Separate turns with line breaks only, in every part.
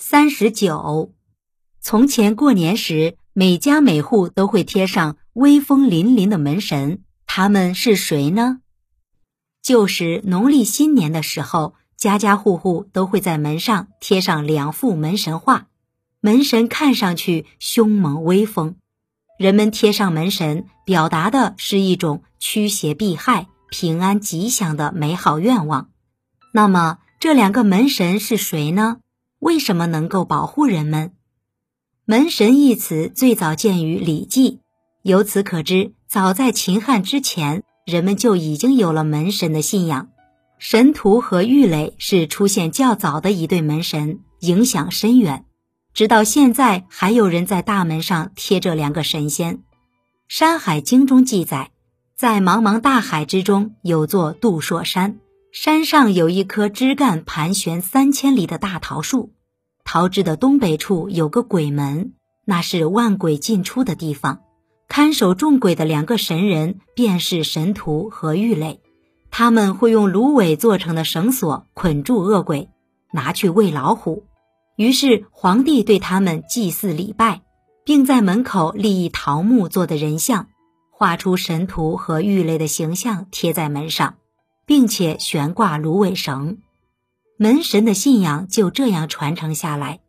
三十九，从前过年时，每家每户都会贴上威风凛凛的门神，他们是谁呢？旧时农历新年的时候，家家户户都会在门上贴上两幅门神画，门神看上去凶猛威风，人们贴上门神，表达的是一种驱邪避害、平安吉祥的美好愿望。那么，这两个门神是谁呢？为什么能够保护人们？门神一词最早见于《礼记》，由此可知，早在秦汉之前，人们就已经有了门神的信仰。神荼和郁垒是出现较早的一对门神，影响深远。直到现在，还有人在大门上贴着两个神仙。《山海经》中记载，在茫茫大海之中有座杜朔山。山上有一棵枝干盘旋三千里的大桃树，桃枝的东北处有个鬼门，那是万鬼进出的地方。看守众鬼的两个神人便是神荼和郁垒，他们会用芦苇做成的绳索捆住恶鬼，拿去喂老虎。于是皇帝对他们祭祀礼拜，并在门口立一桃木做的人像，画出神荼和郁垒的形象贴在门上。并且悬挂芦苇绳，门神的信仰就这样传承下来。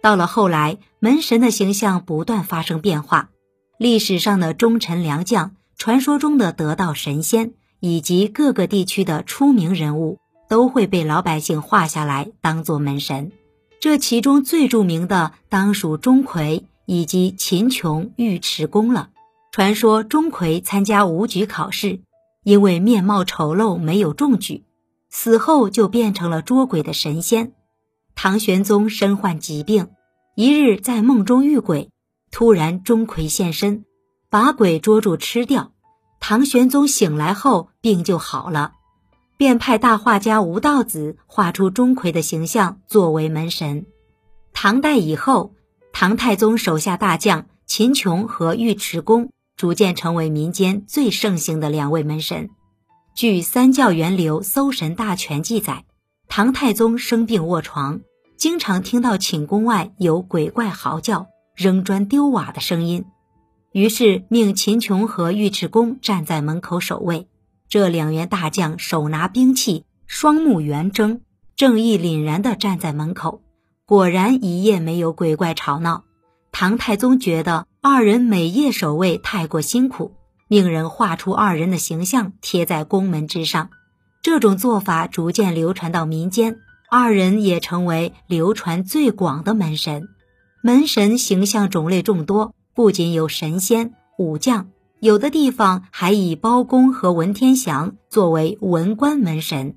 到了后来，门神的形象不断发生变化，历史上的忠臣良将、传说中的得道神仙，以及各个地区的出名人物，都会被老百姓画下来当做门神。这其中最著名的当属钟馗以及秦琼、尉迟恭了。传说钟馗参加武举考试。因为面貌丑陋，没有中举，死后就变成了捉鬼的神仙。唐玄宗身患疾病，一日在梦中遇鬼，突然钟馗现身，把鬼捉住吃掉。唐玄宗醒来后，病就好了，便派大画家吴道子画出钟馗的形象作为门神。唐代以后，唐太宗手下大将秦琼和尉迟恭。逐渐成为民间最盛行的两位门神。据《三教源流搜神大全》记载，唐太宗生病卧床，经常听到寝宫外有鬼怪嚎叫、扔砖丢瓦的声音，于是命秦琼和尉迟恭站在门口守卫。这两员大将手拿兵器，双目圆睁，正义凛然地站在门口。果然一夜没有鬼怪吵闹。唐太宗觉得。二人每夜守卫太过辛苦，命人画出二人的形象贴在宫门之上。这种做法逐渐流传到民间，二人也成为流传最广的门神。门神形象种类众多，不仅有神仙、武将，有的地方还以包公和文天祥作为文官门神。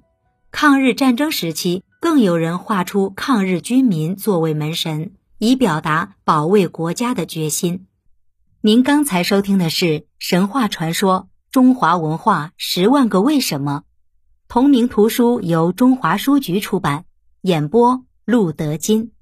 抗日战争时期，更有人画出抗日军民作为门神，以表达保卫国家的决心。您刚才收听的是《神话传说：中华文化十万个为什么》，同名图书由中华书局出版，演播陆德金。